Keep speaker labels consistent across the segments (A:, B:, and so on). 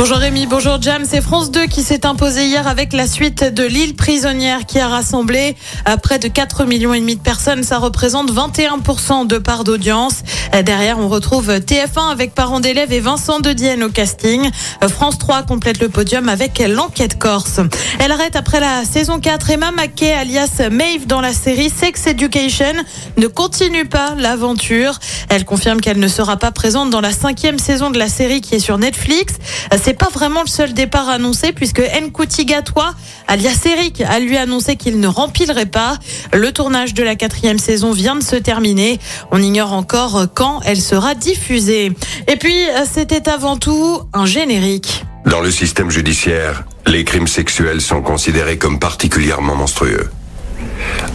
A: Bonjour Rémi, bonjour Jam. C'est France 2 qui s'est imposé hier avec la suite de l'île prisonnière qui a rassemblé euh, près de 4 millions et demi de personnes. Ça représente 21% de part d'audience. Euh, Derrière, on retrouve TF1 avec parents d'élèves et Vincent de Dienne au casting. Euh, France 3 complète le podium avec l'enquête corse. Elle arrête après la saison 4. Emma Mackey, alias Maeve dans la série Sex Education, ne continue pas l'aventure. Elle confirme qu'elle ne sera pas présente dans la cinquième saison de la série qui est sur Netflix. Pas vraiment le seul départ annoncé puisque Nkouti Gatwa, alias Eric, a lui annoncé qu'il ne rempilerait pas. Le tournage de la quatrième saison vient de se terminer. On ignore encore quand elle sera diffusée. Et puis, c'était avant tout un générique.
B: Dans le système judiciaire, les crimes sexuels sont considérés comme particulièrement monstrueux.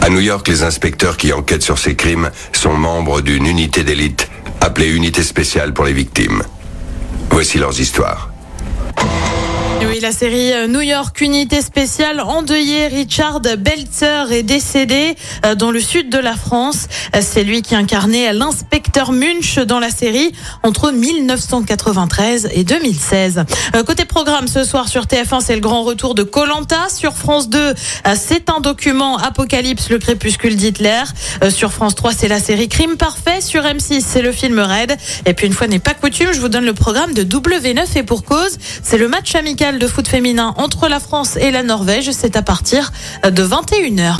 B: À New York, les inspecteurs qui enquêtent sur ces crimes sont membres d'une unité d'élite appelée Unité spéciale pour les victimes. Voici leurs histoires.
A: Oui, la série euh, New York Unité spéciale endeuillée. Richard Belzer est décédé euh, dans le sud de la France. Euh, C'est lui qui incarnait l'inspecteur Munch dans la série entre 1993 et 2016. Euh, Côté programme, ce soir sur TF1, c'est le grand retour de Colanta. Sur France 2, euh, c'est un document Apocalypse, le crépuscule d'Hitler. Sur France 3, c'est la série Crime Parfait. Sur M6, c'est le film Red. Et puis une fois n'est pas coutume, je vous donne le programme de W9 et pour cause, c'est le match amical de foot féminin entre la France et la Norvège. C'est à partir de 21h.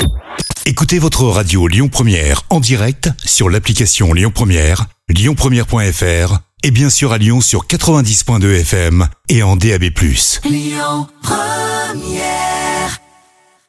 C: Écoutez votre radio Lyon Première en direct sur l'application Lyon Première, lyonpremière.fr et bien sûr à Lyon sur 90.2 FM et en DAB+.